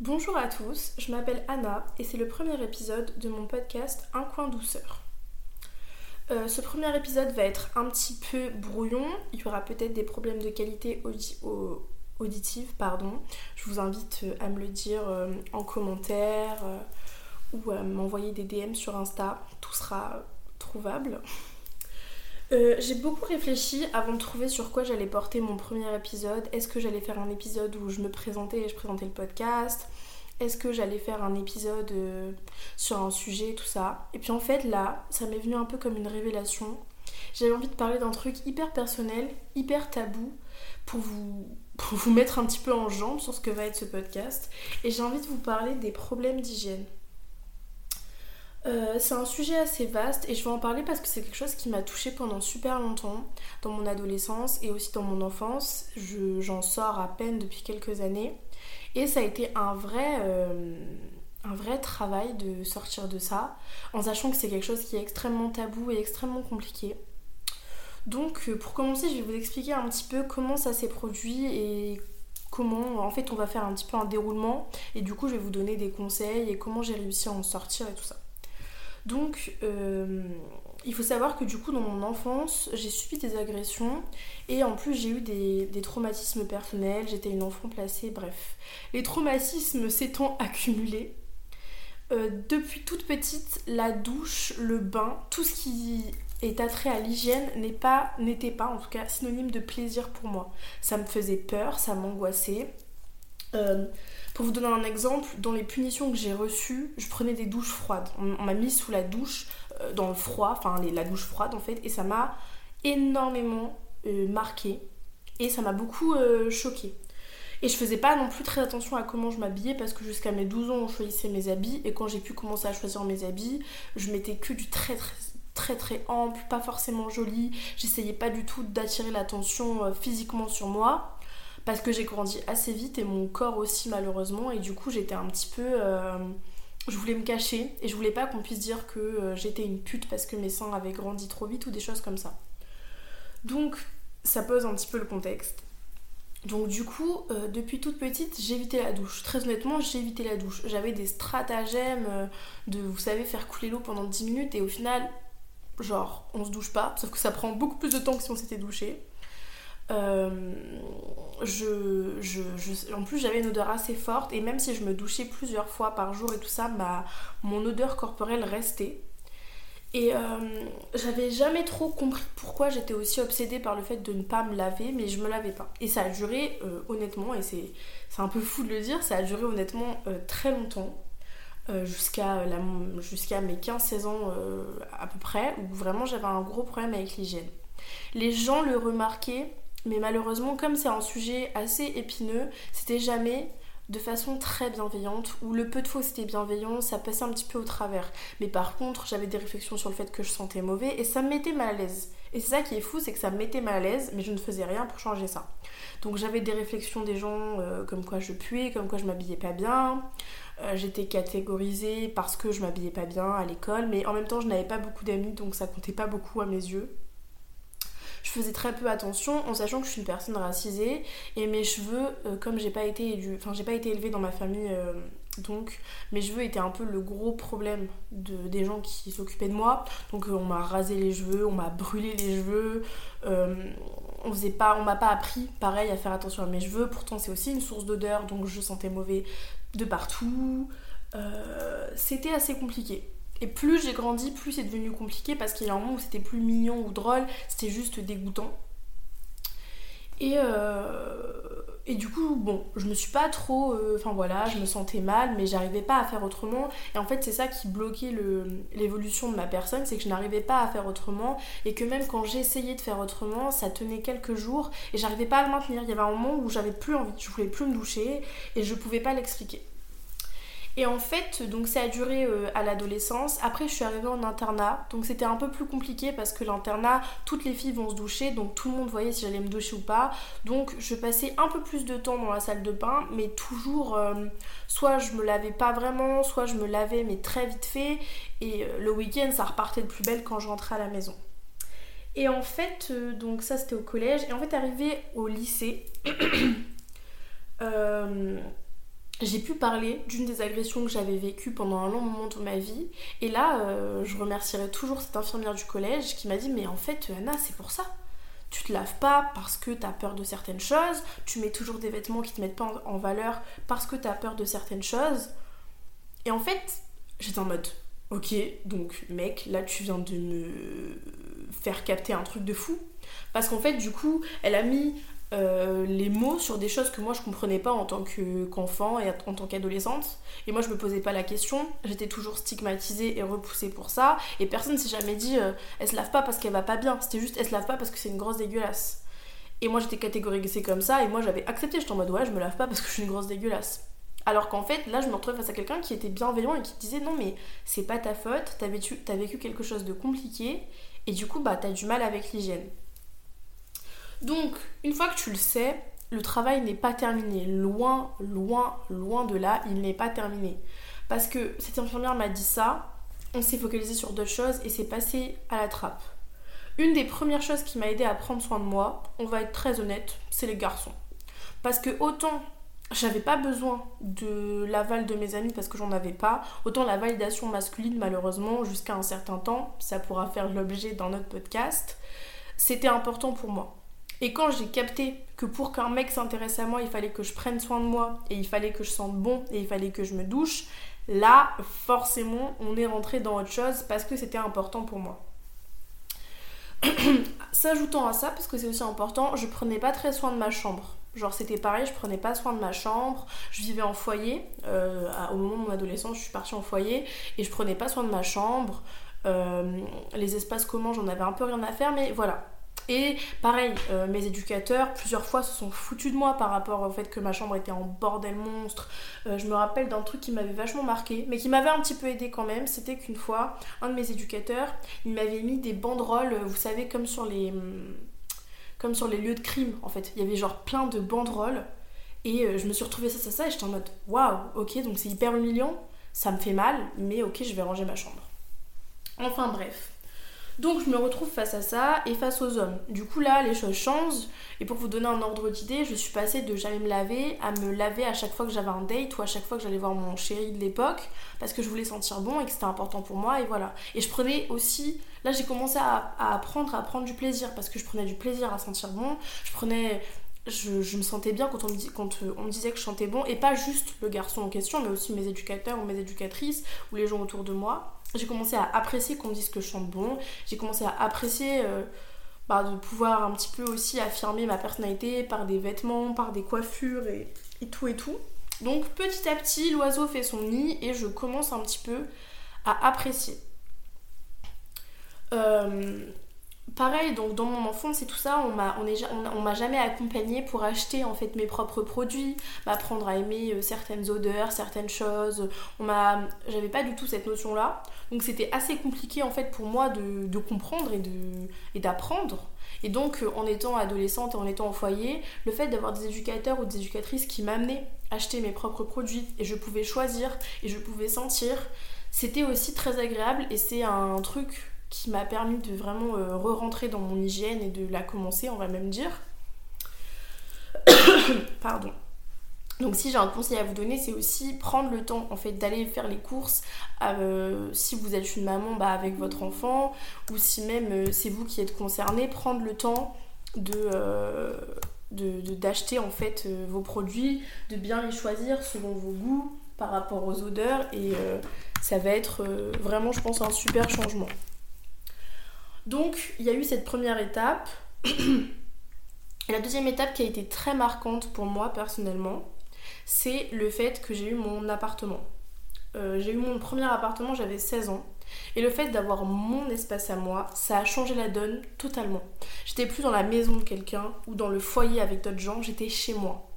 Bonjour à tous, je m'appelle Anna et c'est le premier épisode de mon podcast Un coin douceur. Euh, ce premier épisode va être un petit peu brouillon, il y aura peut-être des problèmes de qualité auditive, pardon. Je vous invite euh, à me le dire euh, en commentaire ou à m'envoyer des DM sur Insta, tout sera trouvable. j'ai beaucoup réfléchi avant de trouver sur quoi j'allais porter mon premier épisode. Est-ce que j'allais faire un épisode où je me présentais et je présentais le podcast? Est-ce que j'allais faire un épisode euh, sur un sujet, tout ça. Et puis en fait là, ça m'est venu un peu comme une révélation. J'avais envie de parler d'un truc hyper personnel, hyper tabou, pour vous, pour vous mettre un petit peu en jambe sur ce que va être ce podcast. Et j'ai envie de vous parler des problèmes d'hygiène. Euh, c'est un sujet assez vaste et je vais en parler parce que c'est quelque chose qui m'a touchée pendant super longtemps dans mon adolescence et aussi dans mon enfance. J'en sors à peine depuis quelques années et ça a été un vrai, euh, un vrai travail de sortir de ça en sachant que c'est quelque chose qui est extrêmement tabou et extrêmement compliqué. Donc euh, pour commencer je vais vous expliquer un petit peu comment ça s'est produit et comment en fait on va faire un petit peu un déroulement et du coup je vais vous donner des conseils et comment j'ai réussi à en sortir et tout ça. Donc, euh, il faut savoir que du coup, dans mon enfance, j'ai subi des agressions et en plus, j'ai eu des, traumatismes personnels. J'étais une enfant placée, bref. Les traumatismes s'étant accumulés, euh, depuis toute petite, la douche, le bain, tout ce qui est attrait à l'hygiène n'était pas, en tout cas, synonyme de plaisir pour moi. Ça me faisait peur, ça m'angoissait. Euh, pour vous donner un exemple, dans les punitions que j'ai reçues, je prenais des douches froides. On, m'a mis sous la douche, dans le froid, enfin la douche froide en fait, et ça m'a énormément euh, marqué et ça m'a beaucoup euh, choqué. Et je faisais pas non plus très attention à comment je m'habillais parce que jusqu'à mes 12 ans, on choisissait mes habits et quand j'ai pu commencer à choisir mes habits, je mettais que du très très très très ample, pas forcément joli. J'essayais pas du tout d'attirer l'attention physiquement sur moi parce que j'ai grandi assez vite et mon corps aussi malheureusement et du coup j'étais un petit peu euh, je voulais me cacher et je voulais pas qu'on puisse dire que euh, j'étais une pute parce que mes seins avaient grandi trop vite ou des choses comme ça donc ça pose un petit peu le contexte donc du coup, euh, depuis toute petite, j'évitais la douche. Très honnêtement, j'évitais la douche. J'avais des stratagèmes de, vous savez, faire couler l'eau pendant 10 minutes et au final, genre, on se douche pas. Sauf que ça prend beaucoup plus de temps que si on s'était douché. Euh, en plus, j'avais une odeur assez forte et même si je me douchais plusieurs fois par jour et tout ça, ma, mon odeur corporelle restait. Et euh, j'avais jamais trop compris pourquoi j'étais aussi obsédée par le fait de ne pas me laver, mais je me lavais pas. Et ça a duré, euh, honnêtement, et c'est un peu fou de le dire, ça a duré honnêtement très longtemps. jusqu'à mes 15-16 ans à peu près, où vraiment j'avais un gros problème avec l'hygiène. Les gens le remarquaient mais malheureusement, comme c'est un sujet assez épineux, c'était jamais de façon très bienveillante, ou le peu de fois c'était bienveillant, ça passait un petit peu au travers. Mais par contre, j'avais des réflexions sur le fait que je sentais mauvais et ça me mettait mal à l'aise. Et c'est ça qui est fou, c'est que ça me mettait mal à l'aise, mais je ne faisais rien pour changer ça. Donc j'avais des réflexions des gens euh, comme quoi je puais, comme quoi je m'habillais pas bien. Euh, j'étais catégorisée parce que je m'habillais pas bien à l'école, mais en même temps je n'avais pas beaucoup d'amis, donc ça comptait pas beaucoup à mes yeux je faisais très peu attention en sachant que je suis une personne racisée et mes cheveux, euh, comme j'ai pas été enfin j'ai pas été élevée dans ma famille, euh, donc mes cheveux étaient un peu le gros problème de, des gens qui s'occupaient de moi. Donc euh, on m'a rasé les cheveux, on m'a brûlé les cheveux, on faisait pas, on m'a pas appris pareil à faire attention à mes cheveux. Pourtant c'est aussi une source d'odeur, donc je sentais mauvais de partout. c'était assez compliqué. Et plus j'ai grandi, plus c'est devenu compliqué parce qu'il y a un moment où c'était plus mignon ou drôle, c'était juste dégoûtant. Et, euh, et du coup, bon, je me suis pas trop. Euh, enfin voilà, je me sentais mal, mais j'arrivais pas à faire autrement. Et en fait, c'est ça qui bloquait l'évolution de ma personne, c'est que je n'arrivais pas à faire autrement. Et que même quand j'essayais de faire autrement, ça tenait quelques jours et j'arrivais pas à le maintenir. Il y avait un moment où j'avais plus envie, je voulais plus me doucher et je pouvais pas l'expliquer. Et en fait, donc ça a duré euh, à l'adolescence. Après, je suis arrivée en internat, donc c'était un peu plus compliqué parce que l'internat, toutes les filles vont se doucher, donc tout le monde voyait si j'allais me doucher ou pas. Donc je passais un peu plus de temps dans la salle de bain, mais toujours, euh, soit je me lavais pas vraiment, soit je me lavais mais très vite fait. Et euh, le week-end, ça repartait de plus belle quand je rentrais à la maison. Et en fait, donc ça c'était au collège. Et en fait, arrivé au lycée, j'ai pu parler d'une des agressions que j'avais vécues pendant un long moment de ma vie. Et là, euh, je remercierai toujours cette infirmière du collège qui m'a dit Mais en fait, Anna, c'est pour ça. Tu te laves pas parce que tu as peur de certaines choses. Tu mets toujours des vêtements qui te mettent pas en valeur parce que tu as peur de certaines choses. Et en fait, j'étais en mode Ok, donc mec, là tu viens de me faire capter un truc de fou. Parce qu'en fait, du coup, elle a mis euh, les mots sur des choses que moi je comprenais pas en tant qu'enfant et en tant qu'adolescente. Et moi je me posais pas la question, j'étais toujours stigmatisée et repoussée pour ça. Et personne s'est jamais dit euh, elle se lave pas parce qu'elle va pas bien, c'était juste elle se lave pas parce que c'est une grosse dégueulasse. Et moi j'étais catégorisée comme ça et moi j'avais accepté, j'étais en mode ouais, je me lave pas parce que je suis une grosse dégueulasse. Alors qu'en fait, là, je me retrouvais face à quelqu'un qui était bienveillant et qui disait non, mais c'est pas ta faute, t'as vécu, vécu quelque chose de compliqué et du coup, bah, t'as du mal avec l'hygiène. Donc, une fois que tu le sais, le travail n'est pas terminé. Loin, loin, loin de là, il n'est pas terminé. Parce que cette infirmière m'a dit ça, on s'est focalisé sur d'autres choses et c'est passé à la trappe. Une des premières choses qui m'a aidé à prendre soin de moi, on va être très honnête, c'est les garçons. Parce que autant j'avais pas besoin de l'aval de mes amis parce que j'en avais pas, autant la validation masculine malheureusement jusqu'à un certain temps, ça pourra faire l'objet d'un autre podcast, c'était important pour moi. Et quand j'ai capté que pour qu'un mec s'intéresse à moi, il fallait que je prenne soin de moi, et il fallait que je sente bon, et il fallait que je me douche, là, forcément, on est rentré dans autre chose parce que c'était important pour moi. S'ajoutant à ça, parce que c'est aussi important, je prenais pas très soin de ma chambre. Genre c'était pareil, je prenais pas soin de ma chambre, je vivais en foyer, euh, au moment de mon adolescence je suis partie en foyer et je prenais pas soin de ma chambre, euh, les espaces communs j'en avais un peu rien à faire mais voilà, et pareil, euh, mes éducateurs, plusieurs fois, se sont foutus de moi par rapport au fait que ma chambre était en bordel monstre. Euh, je me rappelle d'un truc qui m'avait vachement marqué, mais qui m'avait un petit peu aidé quand même. C'était qu'une fois, un de mes éducateurs, il m'avait mis des banderoles, vous savez, comme sur les, comme sur les lieux de crime en fait. Il y avait genre plein de banderoles. Et euh, je me suis retrouvée ça, ça, ça, et j'étais en mode waouh, ok, donc c'est hyper humiliant, ça me fait mal, mais ok, je vais ranger ma chambre. Enfin bref. Donc je me retrouve face à ça et face aux hommes. Du coup là, les choses changent. Et pour vous donner un ordre d'idée, je suis passée de jamais me laver à me laver à chaque fois que j'avais un date ou à chaque fois que j'allais voir mon chéri de l'époque parce que je voulais sentir bon et que c'était important pour moi et voilà. Et je prenais aussi, là j'ai commencé à, apprendre à prendre du plaisir parce que je prenais du plaisir à sentir bon. Je prenais je, me sentais bien quand on, me quand euh, on me disait que je chantais bon, et pas juste le garçon en question, mais aussi mes éducateurs ou mes éducatrices ou les gens autour de moi j'ai commencé à apprécier qu'on me dise que je chante bon. J'ai commencé à apprécier euh, bah, de pouvoir un petit peu aussi affirmer ma personnalité par des vêtements, par des coiffures et, tout et tout. Donc petit à petit, l'oiseau fait son nid et je commence un petit peu à apprécier. Euh, pareil, donc dans mon enfance et tout ça, on m'a on, m'a jamais accompagné pour acheter en fait mes propres produits, m'apprendre à aimer euh, certaines odeurs, certaines choses. On m'a, j'avais pas du tout cette notion là, donc c'était assez compliqué en fait pour moi de, comprendre et de et d'apprendre. Et donc euh, en étant adolescente et en étant au foyer, le fait d'avoir des éducateurs ou des éducatrices qui m'amenaient acheter mes propres produits et je pouvais choisir et je pouvais sentir, c'était aussi très agréable et c'est un truc qui m'a permis de vraiment euh, re-rentrer dans mon hygiène et de la commencer, on va même dire. Pardon. Donc si j'ai un conseil à vous donner, c'est aussi prendre le temps en fait d'aller faire les courses. Euh, si vous êtes une maman bah, avec votre enfant ou si même euh, c'est vous qui êtes concerné, prendre le temps de d'acheter en fait vos produits, de bien les choisir selon vos goûts par rapport aux odeurs et ça va être vraiment je pense un super changement. Donc il y a eu cette première étape. La deuxième étape qui a été très marquante pour moi personnellement, c'est le fait que j'ai eu mon appartement. Euh, j'ai eu mon premier appartement, j'avais 16 ans. Et le fait d'avoir mon espace à moi, ça a changé la donne totalement. J'étais plus dans la maison de quelqu'un ou dans le foyer avec d'autres gens, j'étais chez moi.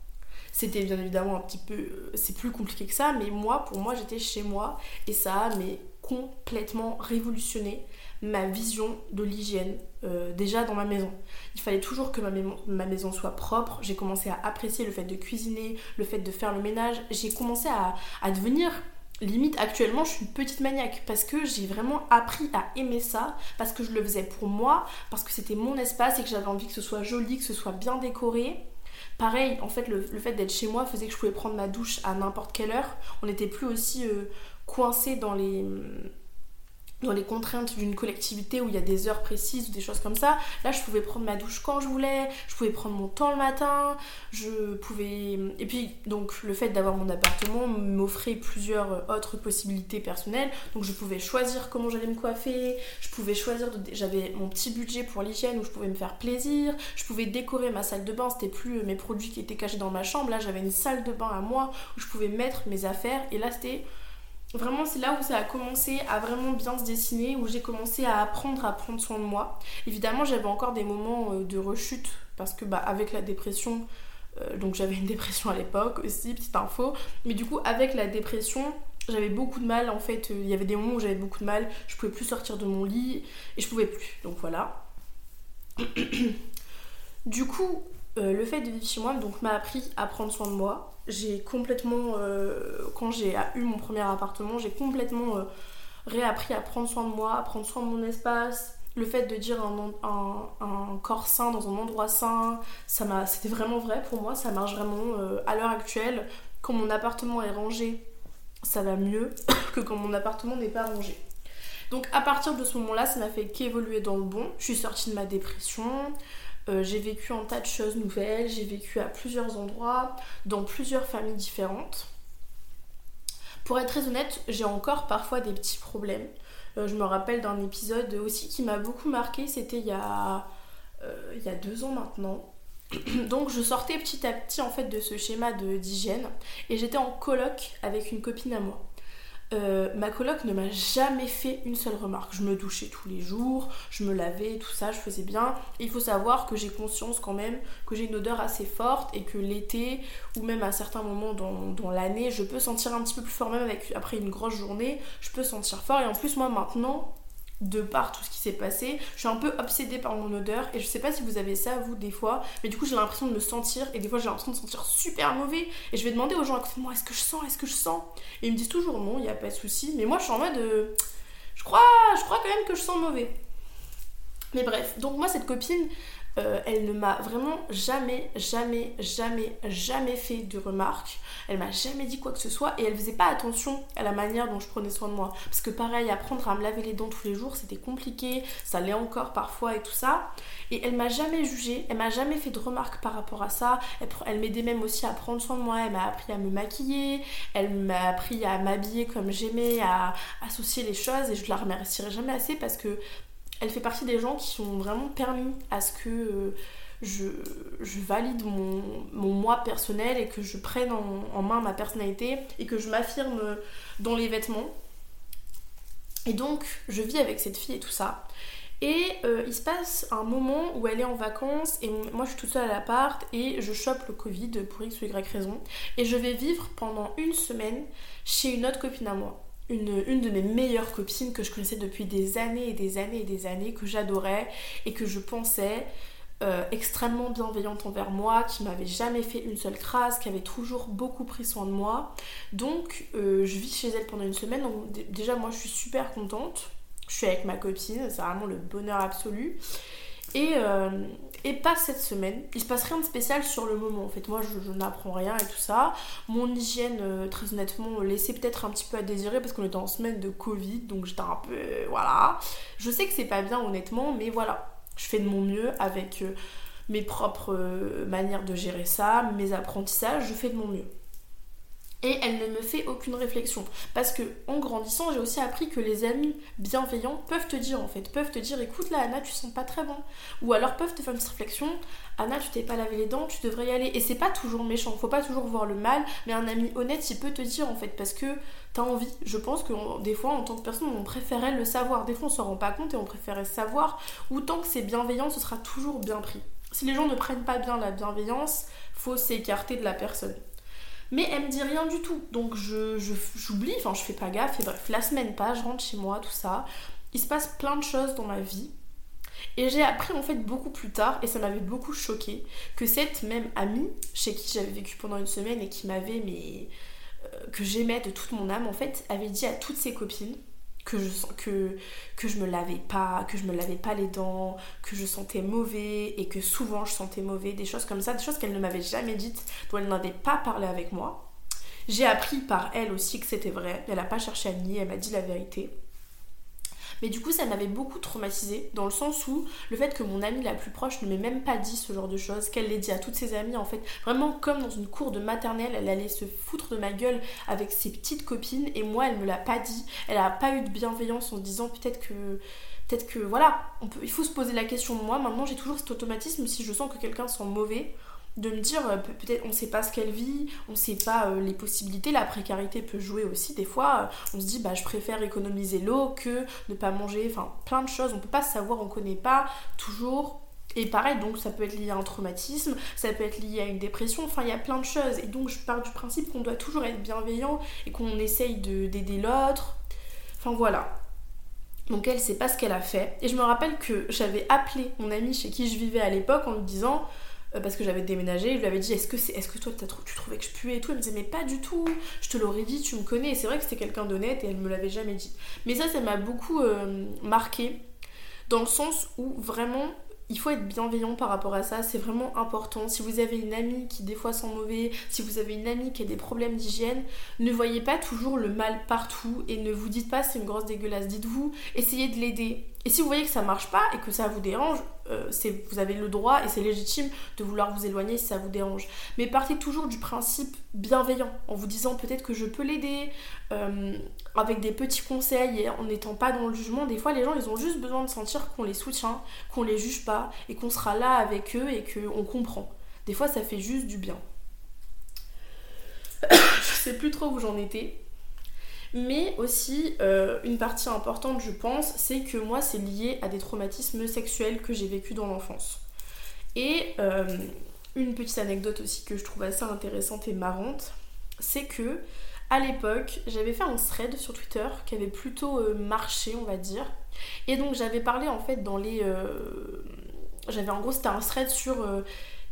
C'était bien évidemment un petit peu. Euh, c'est plus compliqué que ça, mais moi, pour moi, j'étais chez moi et ça a mais, complètement révolutionné ma vision de l'hygiène euh, déjà dans ma maison. Il fallait toujours que ma, ma maison soit propre. J'ai commencé à apprécier le fait de cuisiner, le fait de faire le ménage. J'ai commencé à, à devenir limite actuellement je suis une petite maniaque parce que j'ai vraiment appris à aimer ça parce que je le faisais pour moi parce que c'était mon espace et que j'avais envie que ce soit joli que ce soit bien décoré Pareil, en fait, le, fait d'être chez moi faisait que je pouvais prendre ma douche à n'importe quelle heure. On n'était plus aussi euh, coincé dans les dans les contraintes d'une collectivité où il y a des heures précises ou des choses comme ça. Là, je pouvais prendre ma douche quand je voulais, je pouvais prendre mon temps le matin, je pouvais... Et puis, donc, le fait d'avoir mon appartement m'offrait plusieurs autres possibilités personnelles. Donc, je pouvais choisir comment j'allais me coiffer, je pouvais choisir... J'avais mon petit budget pour l'hygiène où je pouvais me faire plaisir, je pouvais décorer ma salle de bain, c'était plus mes produits qui étaient cachés dans ma chambre. Là, j'avais une salle de bain à moi où je pouvais mettre mes affaires. Et là, c'était Vraiment, c'est là où ça a commencé à vraiment bien se dessiner, où j'ai commencé à apprendre à prendre soin de moi. Évidemment, j'avais encore des moments euh, de rechute, parce que bah, avec la dépression, euh, donc j'avais une dépression à l'époque aussi, petite info, mais du coup, avec la dépression, j'avais beaucoup de mal en fait. Il y avait des moments où j'avais beaucoup de mal, je pouvais plus sortir de mon lit et je pouvais plus. Donc voilà. du coup, euh, le fait de vivre chez moi m'a appris à prendre soin de moi j'ai complètement, euh, quand j'ai eu mon premier appartement, j'ai complètement euh, réappris à prendre soin de moi, à prendre soin de mon espace. Le fait de dire un, corps sain dans un endroit sain, c'était vraiment vrai pour moi, ça marche vraiment euh, à l'heure actuelle. Quand mon appartement est rangé, ça va mieux que quand mon appartement n'est pas rangé. Donc à partir de ce moment-là, ça m'a fait qu'évoluer dans le bon. Je suis sortie de ma dépression, euh, j'ai vécu un tas de choses nouvelles, j'ai vécu à plusieurs endroits, dans plusieurs familles différentes. Pour être très honnête, j'ai encore parfois des petits problèmes. Euh, je me rappelle d'un épisode aussi qui m'a beaucoup marqué, c'était il, euh, il y a deux ans maintenant. Donc je sortais petit à petit en fait de ce schéma d'hygiène et j'étais en coloc avec une copine à moi. Euh, ma coloc ne m'a jamais fait une seule remarque. Je me douchais tous les jours, je me lavais, tout ça, je faisais bien. il faut savoir que j'ai conscience quand même que j'ai une odeur assez forte et que l'été ou même à certains moments dans, l'année, je peux sentir un petit peu plus fort, même après une grosse journée, je peux sentir fort. Et en plus, moi maintenant, de par tout ce qui s'est passé. Je suis un peu obsédée par mon odeur et je sais pas si vous avez ça vous des fois, mais du coup j'ai l'impression de me sentir et des fois j'ai l'impression de sentir super mauvais et je vais demander aux gens à côté de moi est-ce que je sens, est-ce que je sens? Et ils me disent toujours non, il n'y a pas de souci, mais moi je suis en mode euh, je crois, je crois quand même que je sens mauvais. Mais bref, donc moi cette copine, euh, elle ne m'a vraiment jamais, jamais, jamais, jamais fait de remarques. Elle m'a jamais dit quoi que ce soit et elle faisait pas attention à la manière dont je prenais soin de moi. Parce que pareil, apprendre à me laver les dents tous les jours, c'était compliqué, ça l'est encore parfois et tout ça. Et elle m'a jamais jugé, elle m'a jamais fait de remarques par rapport à ça. Elle, m'aidait même aussi à prendre soin de moi, elle m'a appris à me maquiller, elle m'a appris à m'habiller comme j'aimais, à associer les choses et je la remercierai jamais assez parce que elle fait partie des gens qui ont vraiment permis à ce que euh, je, valide mon, moi personnel et que je prenne en, main ma personnalité et que je m'affirme dans les vêtements. Et donc, je vis avec cette fille et tout ça. Et euh, il se passe un moment où elle est en vacances et moi je suis toute seule à l'appart et je chope le Covid pour X ou Y raison. Et je vais vivre pendant une semaine chez une autre copine à moi une, de mes meilleures copines que je connaissais depuis des années et des années et des années, que j'adorais et que je pensais euh, extrêmement bienveillante envers moi, qui m'avait jamais fait une seule crasse, qui avait toujours beaucoup pris soin de moi. Donc euh, je vis chez elle pendant une semaine, donc déjà moi je suis super contente. Je suis avec ma copine, c'est vraiment le bonheur absolu. Et, euh, et pas cette semaine. Il se passe rien de spécial sur le moment. En fait, moi, je, n'apprends rien et tout ça. Mon hygiène, euh, très honnêtement, laissait peut-être un petit peu à désirer parce qu'on était en semaine de Covid, donc j'étais un peu, euh, voilà. Je sais que c'est pas bien, honnêtement, mais voilà, je fais de mon mieux avec mes propres manières de gérer ça, mes apprentissages, je fais de mon mieux et elle ne me fait aucune réflexion. Parce que en grandissant, j'ai aussi appris que les amis bienveillants peuvent te dire en fait, peuvent te dire écoute là Anna, tu sens pas très bon. Ou alors peuvent te faire une petite réflexion, Anna, tu t'es pas lavé les dents, tu devrais y aller. Et c'est pas toujours méchant, faut pas toujours voir le mal, mais un ami honnête, il peut te dire en fait, parce que t'as envie. Je pense que des fois, en tant que personne, on préférait le savoir. Des fois, on s'en rend pas compte et on préférait savoir. Ou tant que c'est bienveillant, ce sera toujours bien pris. Si les gens ne prennent pas bien la bienveillance, faut s'écarter de la personne. Mais elle me dit rien du tout. Donc je, j'oublie, enfin je fais pas gaffe. Bref, la semaine passe, je rentre chez moi, tout ça. Il se passe plein de choses dans ma vie. Et j'ai appris en fait beaucoup plus tard, et ça m'avait beaucoup choqué, que cette même amie, chez qui j'avais vécu pendant une semaine et qui m'avait, mais euh, que j'aimais de toute mon âme, en fait, avait dit à toutes ses copines que je que que je me lavais pas, que je me lavais pas les dents, que je sentais mauvais et que souvent je sentais mauvais, des choses comme ça, des choses qu'elle ne m'avait jamais dites, dont elle n'avait pas parlé avec moi. J'ai appris par elle aussi que c'était vrai. Elle n'a pas cherché à nier, elle m'a dit la vérité. Mais du coup, ça m'avait beaucoup traumatisée dans le sens où le fait que mon amie la plus proche ne m'ait même pas dit ce genre de choses, qu'elle l'ait dit à toutes ses amies, en fait, vraiment comme dans une cour de maternelle, elle allait se foutre de ma gueule avec ses petites copines et moi, elle me l'a pas dit. Elle a pas eu de bienveillance en disant peut-être que peut-être que voilà, il faut se poser la question moi. Maintenant, j'ai toujours cet automatisme si je sens que quelqu'un sent mauvais de me dire euh, peut-être on sait pas ce qu'elle vit, on sait pas euh, les possibilités, la précarité peut jouer aussi des fois, euh, on se dit bah je préfère économiser l'eau que ne pas manger, enfin plein de choses, on peut pas savoir, on connaît pas toujours et pareil, donc ça peut être lié à un traumatisme, ça peut être lié à une dépression, enfin il y a plein de choses. Et donc je pars du principe qu'on doit toujours être bienveillant et qu'on essaye d'aider l'autre. Enfin voilà. Donc elle sait pas ce qu'elle a fait. Et je me rappelle que j'avais appelé mon amie chez qui je vivais à l'époque en lui disant parce que j'avais déménagé, je lui avais dit est-ce que, c'est, que toi tu trouvais que je puais et tout? Elle me disait mais pas du tout, je te l'aurais dit, tu me connais. Et c'est vrai que c'était quelqu'un d'honnête et elle me l'avait jamais dit. Mais ça, ça m'a beaucoup euh, marqué dans le sens où vraiment il faut être bienveillant par rapport à ça, c'est vraiment important. Si vous avez une amie qui des fois sent mauvais, si vous avez une amie qui a des problèmes d'hygiène, ne voyez pas toujours le mal partout et ne vous dites pas c'est une grosse dégueulasse. Dites-vous, essayez de l'aider. Et si vous voyez que ça marche pas et que ça vous dérange, euh, vous avez le droit et c'est légitime de vouloir vous éloigner si ça vous dérange. Mais partez toujours du principe bienveillant en vous disant peut-être que je peux l'aider euh, avec des petits conseils et en n'étant pas dans le jugement. Des fois, les gens ils ont juste besoin de sentir qu'on les soutient, qu'on les juge pas et qu'on sera là avec eux et qu'on comprend. Des fois, ça fait juste du bien. je sais plus trop où j'en étais. Mais aussi, euh, une partie importante, je pense, c'est que moi, c'est lié à des traumatismes sexuels que j'ai vécu dans l'enfance. Et euh, une petite anecdote aussi que je trouve assez intéressante et marrante, c'est que à l'époque, j'avais fait un thread sur Twitter qui avait plutôt euh, marché, on va dire. Et donc j'avais parlé en fait dans les j'avais en gros c'était un thread sur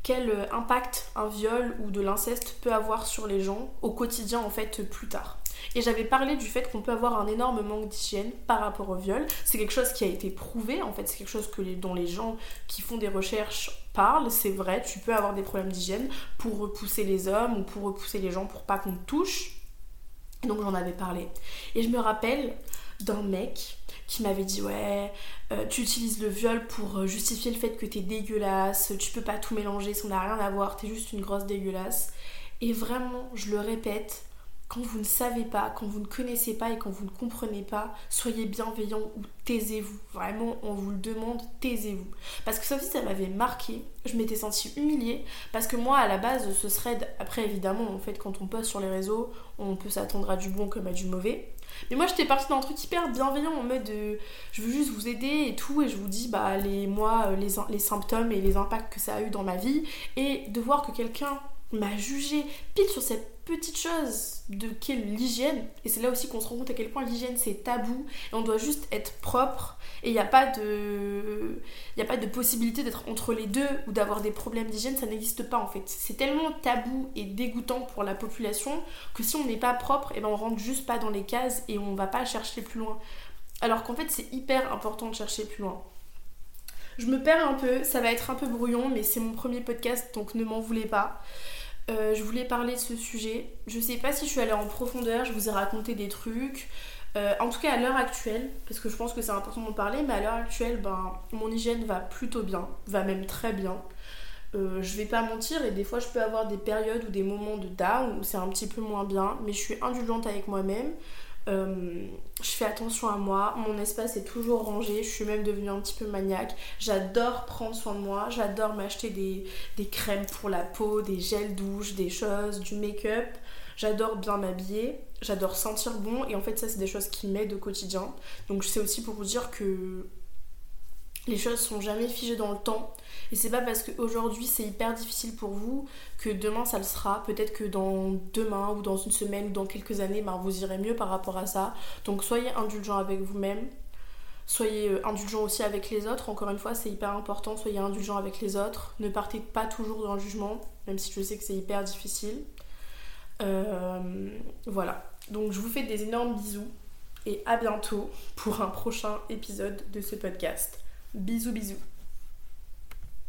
quel impact un viol ou de l'inceste peut avoir sur les gens au quotidien en fait plus tard. Et j'avais parlé du fait qu'on peut avoir un énorme manque d'hygiène par rapport au viol. C'est quelque chose qui a été prouvé, en fait, c'est quelque chose dont les gens qui font des recherches parlent. C'est vrai, tu peux avoir des problèmes d'hygiène pour repousser les hommes ou pour repousser les gens pour pas qu'on te touche. Donc j'en avais parlé. Et je me rappelle d'un mec qui m'avait dit ouais euh, tu utilises le viol pour euh, justifier le fait que t'es dégueulasse, tu peux pas tout mélanger, ça n'a rien à voir, t'es juste une grosse dégueulasse. Et vraiment, je le répète, quand vous ne savez pas, quand vous ne connaissez pas et quand vous ne comprenez pas, soyez bienveillant ou taisez-vous. Vraiment, on vous le demande, taisez-vous. Parce que ça aussi, ça m'avait marqué. Je m'étais sentie humiliée parce que moi, à la base, ce thread, après évidemment, en fait, quand on poste sur les réseaux, on peut s'attendre à du bon comme à du mauvais. Mais moi, j'étais partie d'un truc hyper bienveillant en mode euh, je veux juste vous aider et tout, et je vous dis bah les moi euh, les symptômes et les impacts que ça a eu dans ma vie, et de voir que quelqu'un m'a jugé pile sur cette petite chose de qu'est l'hygiène. Et c'est là aussi qu'on se rend compte à quel point l'hygiène c'est tabou et on doit juste être propre et il n'y a pas de possibilité d'être entre les deux ou d'avoir des problèmes d'hygiène, ça n'existe pas en fait. C'est tellement tabou et dégoûtant pour la population que si on n'est pas propre, et eh ben on rentre juste pas dans les cases et on va pas chercher plus loin. Alors qu'en fait, c'est hyper important de chercher plus loin. Je me perds un peu, ça va être un peu brouillon, mais c'est mon premier podcast, donc ne m'en voulez pas. Euh, je voulais parler de ce sujet. Je sais pas si je suis allée en profondeur, je vous ai raconté des trucs. Euh, en tout cas, à l'heure actuelle, parce que je pense que c'est important d'en parler, mais à l'heure actuelle, ben, mon hygiène va plutôt bien, va même très bien. Euh, je vais pas mentir, et des fois, je peux avoir des périodes ou des moments de down où c'est un petit peu moins bien, mais je suis indulgente avec moi-même. Euh, je fais attention à moi, mon espace est toujours rangé, je suis même devenue un petit peu maniaque. J'adore prendre soin de moi, j'adore m'acheter des, des, crèmes pour la peau, des gels douche, des choses, du make-up. J'adore bien m'habiller, j'adore sentir bon et en fait ça c'est des choses qui m'aident au quotidien. Donc c'est aussi pour vous dire que les choses sont jamais figées dans le temps. Et c'est pas parce qu'aujourd'hui c'est hyper difficile pour vous que demain ça le sera. Peut-être que dans demain ou dans une semaine ou dans quelques années, ben, vous irez mieux par rapport à ça. Donc soyez indulgent avec vous-même. Soyez euh, indulgent aussi avec les autres. Encore une fois, c'est hyper important. Soyez indulgent avec les autres. Ne partez pas toujours dans le jugement, même si je sais que c'est hyper difficile. Euh, voilà. Donc je vous fais des énormes bisous et à bientôt pour un prochain épisode de ce podcast. Bisous bisous